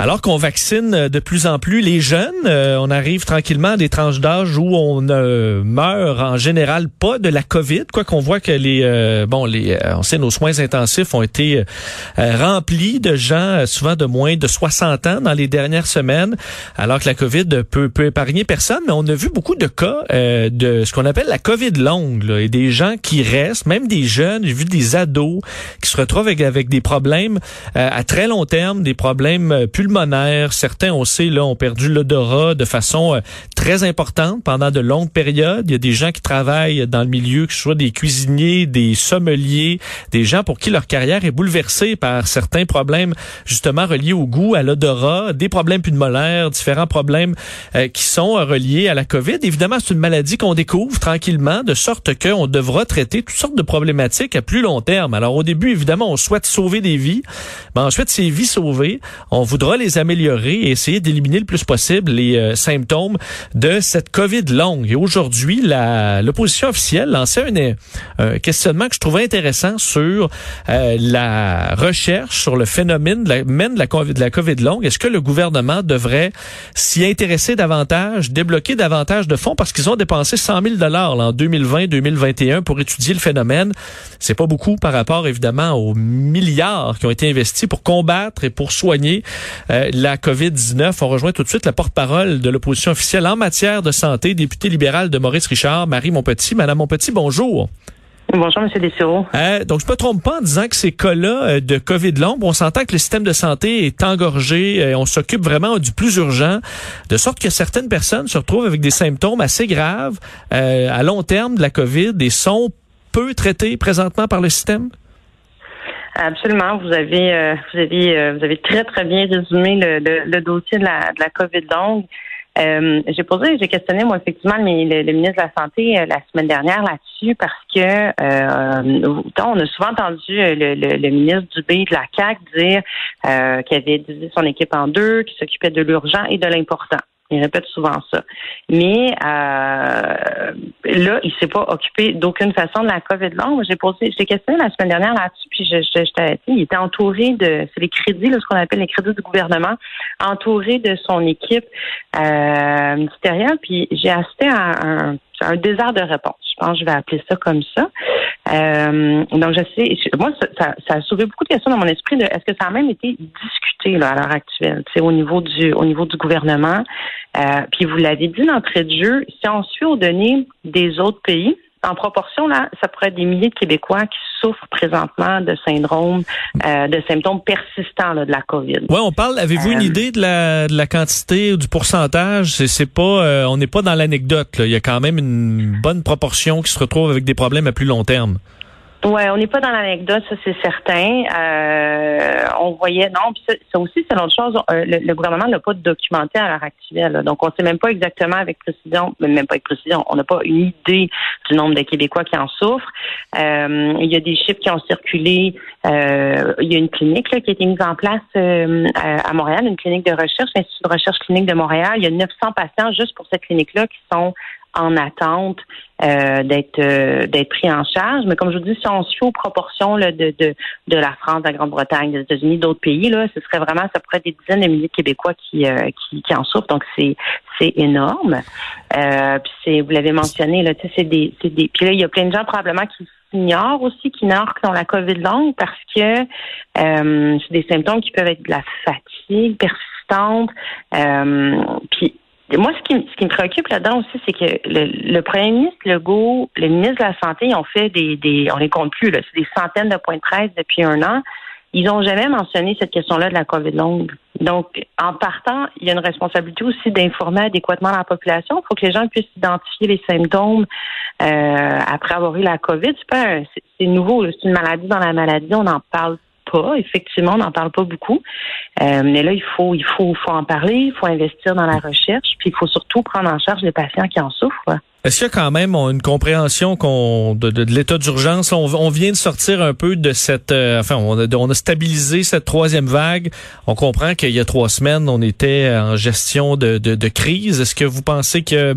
Alors qu'on vaccine de plus en plus les jeunes, euh, on arrive tranquillement à des tranches d'âge où on ne meurt en général pas de la COVID, quoi qu'on voit que les euh, bon les euh, on sait nos soins intensifs ont été remplis de gens souvent de moins de 60 ans dans les dernières semaines, alors que la COVID peut peut épargner personne, mais on a vu beaucoup de cas de ce qu'on appelle la COVID longue là, et des gens qui restent, même des jeunes, j'ai vu des ados qui se retrouvent avec, avec des problèmes à très long terme, des problèmes plus Certains, on sait, là, ont perdu l'odorat de façon euh, très importante pendant de longues périodes. Il y a des gens qui travaillent dans le milieu, que ce soit des cuisiniers, des sommeliers, des gens pour qui leur carrière est bouleversée par certains problèmes justement reliés au goût, à l'odorat, des problèmes pulmonaires, différents problèmes euh, qui sont euh, reliés à la COVID. Évidemment, c'est une maladie qu'on découvre tranquillement, de sorte qu'on devra traiter toutes sortes de problématiques à plus long terme. Alors au début, évidemment, on souhaite sauver des vies. Mais ensuite, ces vies sauvées, on voudra les améliorer et essayer d'éliminer le plus possible les euh, symptômes de cette COVID longue. Et aujourd'hui, l'opposition officielle lançait un, questionnement que je trouvais intéressant sur euh, la recherche sur le phénomène de la, même de la, COVID, de la COVID longue. Est-ce que le gouvernement devrait s'y intéresser davantage, débloquer davantage de fonds? Parce qu'ils ont dépensé 100 000 dollars en 2020-2021 pour étudier le phénomène. C'est pas beaucoup par rapport évidemment aux milliards qui ont été investis pour combattre et pour soigner euh, la COVID-19. On rejoint tout de suite la porte-parole de l'opposition officielle en matière de santé, députée libérale de Maurice Richard, Marie Monpetit. Madame Monpetit, bonjour. Bonjour, M. Dessureau. Euh, donc, je ne me trompe pas en disant que ces cas-là euh, de COVID long, on s'entend que le système de santé est engorgé, euh, on s'occupe vraiment du plus urgent, de sorte que certaines personnes se retrouvent avec des symptômes assez graves à long terme de la COVID et sont peu traités présentement par le système? Absolument. Vous avez, euh, vous avez, euh, vous avez très très bien résumé le, le, dossier de la, de la COVID longue. Euh, j'ai posé, j'ai questionné moi effectivement le, le, ministre de la Santé la semaine dernière là-dessus parce que on a souvent entendu le, le, ministre Dubé de la CAC dire qu'il avait divisé son équipe en deux, qu'il s'occupait de l'urgent et de l'important. Il répète souvent ça. Mais euh, là, il s'est pas occupé d'aucune façon de la COVID longue. J'ai posé, j'ai questionné la semaine dernière là-dessus, puis je, je, il était entouré de, c'est les crédits, là, ce qu'on appelle les crédits du gouvernement, entouré de son équipe euh, ministérielle. Puis j'ai assisté à un, un désert de réponse. Je pense que je vais appeler ça comme ça. Euh, donc, je sais, moi, ça, ça, a soulevé beaucoup de questions dans mon esprit de est-ce que ça a même été discuté là, à l'heure actuelle, au niveau du au niveau du gouvernement? Euh, puis vous l'avez dit d'entrée de jeu, si on suit aux données des autres pays, en proportion, là, ça pourrait être des milliers de Québécois qui souffrent présentement de syndrome, euh, de symptômes persistants là, de la COVID. Oui, on parle. Avez-vous une idée de la, de la quantité ou du pourcentage? C'est pas, on n'est pas dans l'anecdote. Il y a quand même une bonne proportion qui se retrouve avec des problèmes à plus long terme. Oui, on n'est pas dans l'anecdote, ça c'est certain. Euh, on voyait, non, puis ça, aussi c'est l'autre chose. Euh, le, gouvernement n'a pas documenté à l'heure actuelle, donc on ne sait même pas exactement avec précision, même pas avec précision, on n'a pas une idée du nombre de Québécois qui en souffrent. Euh, il y a des chiffres qui ont circulé. il y a une clinique là, qui a été mise en place à Montréal, une clinique de recherche, l'Institut de recherche clinique de Montréal. Il y a 900 patients juste pour cette clinique-là qui sont en attente euh, d'être euh, d'être pris en charge. Mais comme je vous dis, si on se aux proportions de, de, de la France, de la Grande-Bretagne, des États-Unis, d'autres pays, là, ce serait vraiment, ça pourrait être des dizaines de milliers de Québécois qui, euh, qui, qui, en souffrent. Donc c'est c'est énorme. Euh, c'est, vous l'avez mentionné, là, c'est des, c'est des. Puis là, il y a plein de gens probablement qui ignorent aussi, qui ignorent qu'ils ont la COVID longue parce que c'est des symptômes qui peuvent être de la fatigue persistante. puis moi, ce qui, ce qui me préoccupe là-dedans aussi, c'est que le, premier ministre Legault, le ministre de la Santé, ils ont fait des, des on les compte plus, là, c'est des centaines de points de presse depuis un an. Ils n'ont jamais mentionné cette question-là de la COVID longue. Donc, en partant, il y a une responsabilité aussi d'informer adéquatement la population. Il faut que les gens puissent identifier les symptômes euh, après avoir eu la COVID. C'est pas c'est nouveau, c'est une maladie dans la maladie, on en parle Effectivement, on n'en parle pas beaucoup. Euh, mais là, il faut, il faut, faut en parler, il faut investir dans la recherche, puis il faut surtout prendre en charge les patients qui en souffrent. Est-ce qu'il y a quand même une compréhension qu'on de, de, l'état d'urgence? On, on, vient de sortir un peu de cette... Euh, enfin, on a, on a, stabilisé cette troisième vague. On comprend qu'il y a trois semaines, on était en gestion de, de, de crise. Est-ce que vous pensez que euh,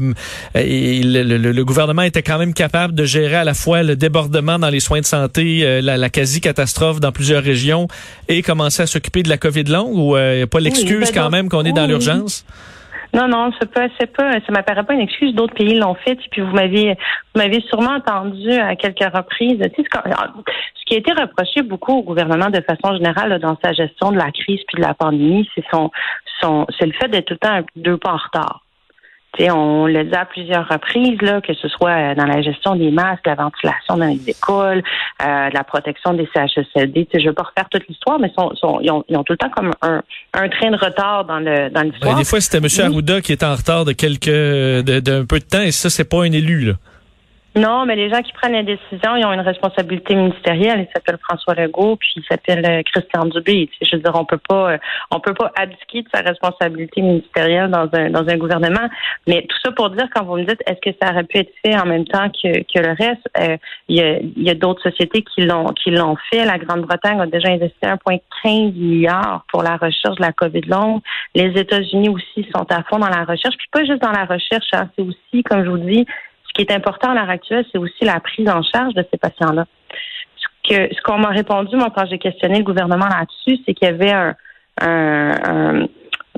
le, le, le, gouvernement était quand même capable de gérer à la fois le débordement dans les soins de santé, euh, la, la quasi-catastrophe dans plusieurs régions et commencer à s'occuper de la COVID longue? Ou il n'y a pas l'excuse oui, quand même qu'on est dans l'urgence? Non, non, c'est pas, c'est pas, ça m'apparaît pas une excuse. D'autres pays l'ont fait. Et puis vous m'aviez, vous m'avez sûrement entendu à quelques reprises. Tu sais, ce qui a été reproché beaucoup au gouvernement de façon générale dans sa gestion de la crise puis de la pandémie, c'est son, son, c'est le fait d'être tout le temps deux pas en retard. T'sais, on le dit à plusieurs reprises, là, que ce soit dans la gestion des masques, la ventilation dans les écoles, euh, la protection des CHSLD. Je ne veux pas refaire toute l'histoire, mais sont, sont, ils, ont, ils, ont, tout le temps comme un, un train de retard dans le dans l'histoire. Ben, des fois, c'était M. Arruda qui était en retard de quelques d'un peu de temps, et ça, c'est pas un élu. Là. Non, mais les gens qui prennent les décisions, ils ont une responsabilité ministérielle. Il s'appelle François Legault, puis il s'appelle Christian Dubé. Je veux dire, on peut pas, on peut pas abdiquer de sa responsabilité ministérielle dans un dans un gouvernement. Mais tout ça pour dire, quand vous me dites, est-ce que ça aurait pu être fait en même temps que, que le reste euh, Il y a, il y a d'autres sociétés qui l'ont qui l'ont fait. La Grande-Bretagne a déjà investi 1,15 milliard pour la recherche de la COVID longue. Les États-Unis aussi sont à fond dans la recherche, puis pas juste dans la recherche. Hein, c'est aussi, comme je vous dis ce qui est important à l'heure actuelle, c'est aussi la prise en charge de ces patients-là. Ce que ce qu'on m'a répondu, moi, quand j'ai questionné le gouvernement là-dessus, c'est qu'il y avait un, un, un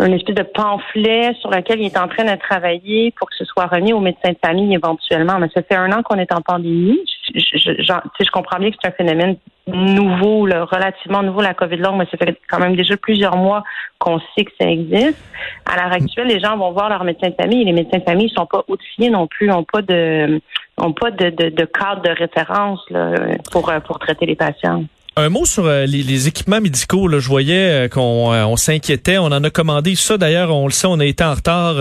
une espèce de pamphlet sur lequel il est en train de travailler pour que ce soit remis aux médecins de famille éventuellement. Mais ça fait un an qu'on est en pandémie. Je, je, je, je comprends bien que c'est un phénomène nouveau, là, relativement nouveau, la COVID longue, mais ça fait quand même déjà plusieurs mois qu'on sait que ça existe. À l'heure actuelle, les gens vont voir leur médecin de famille et les médecins de famille ne sont pas outillés non plus, n'ont pas de ont pas de, de, de cadre de référence là, pour, pour traiter les patients. Un mot sur euh, les, équipements médicaux. Là, je voyais euh, qu'on euh, s'inquiétait. On en a commandé ça. D'ailleurs, on le sait, on a été en retard.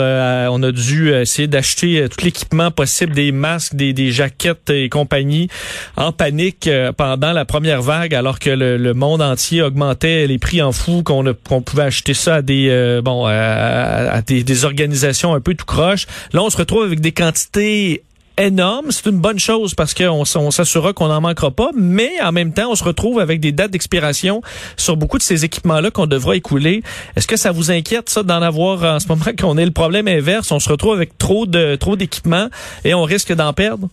on a dû essayer d'acheter tout l'équipement possible, des masques, des, jaquettes et compagnie, en panique pendant la première vague, alors que le, monde entier augmentait les prix en fou, qu'on pouvait acheter ça à des à, des organisations un peu tout croche. Là, on se retrouve avec des quantités énorme. C'est une bonne chose parce qu'on on, s'assurera qu'on n'en manquera pas, mais en même temps, on se retrouve avec des dates d'expiration sur beaucoup de ces équipements-là qu'on devra écouler. Est-ce que ça vous inquiète, ça, d'en avoir en ce moment qu'on ait le problème inverse? On se retrouve avec trop de trop d'équipements et on risque d'en perdre?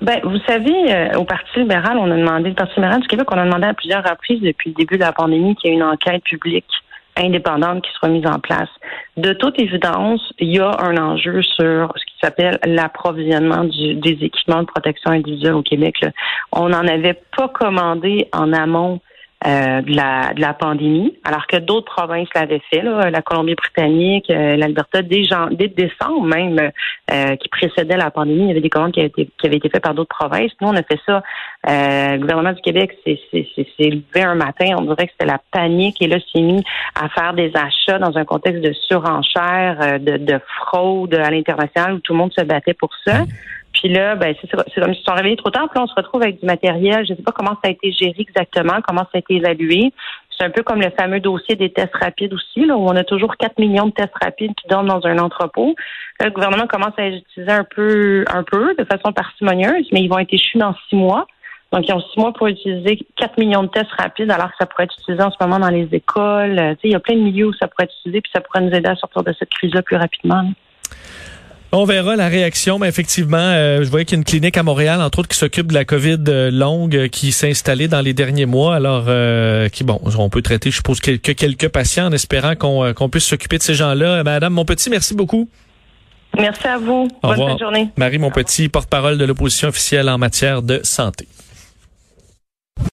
Ben, vous savez, euh, au Parti libéral, on a demandé, le Parti libéral du Québec, on a demandé à plusieurs reprises depuis le début de la pandémie qu'il y ait une enquête publique indépendante qui soit mise en place. De toute évidence, il y a un enjeu sur s'appelle l'approvisionnement des équipements de protection individuelle au Québec. Là. On n'en avait pas commandé en amont euh, de, la, de la pandémie, alors que d'autres provinces l'avaient fait, là, la Colombie-Britannique, euh, l'Alberta, dès, dès décembre même, euh, qui précédait la pandémie, il y avait des commandes qui avaient été, qui avaient été faites par d'autres provinces. Nous, on a fait ça. Euh, le gouvernement du Québec s'est levé un matin, on dirait que c'était la panique, et là, s'est mis à faire des achats dans un contexte de surenchère, euh, de, de fraude à l'international, où tout le monde se battait pour ça. Puis là, ben, c'est comme si se sont réveillés trop tard. Puis là, on se retrouve avec du matériel. Je ne sais pas comment ça a été géré exactement, comment ça a été évalué. C'est un peu comme le fameux dossier des tests rapides aussi, là, où on a toujours 4 millions de tests rapides qui dorment dans un entrepôt. Là, le gouvernement commence à les utiliser un peu, un peu, de façon parcimonieuse, mais ils vont être échus dans six mois. Donc, ils ont six mois pour utiliser 4 millions de tests rapides, alors que ça pourrait être utilisé en ce moment dans les écoles. Tu sais, il y a plein de milieux où ça pourrait être utilisé, puis ça pourrait nous aider à sortir de cette crise-là plus rapidement. On verra la réaction, mais effectivement, euh, je voyais qu'il y a une clinique à Montréal, entre autres, qui s'occupe de la COVID longue, euh, qui s'est installée dans les derniers mois. Alors, euh, qui bon, on peut traiter, je suppose, quelques quelques patients en espérant qu'on puisse s'occuper de ces gens-là. Madame Monpetit, merci beaucoup. Merci à vous. Au Bonne revoir. journée. Marie Monpetit, porte-parole de l'opposition officielle en matière de santé.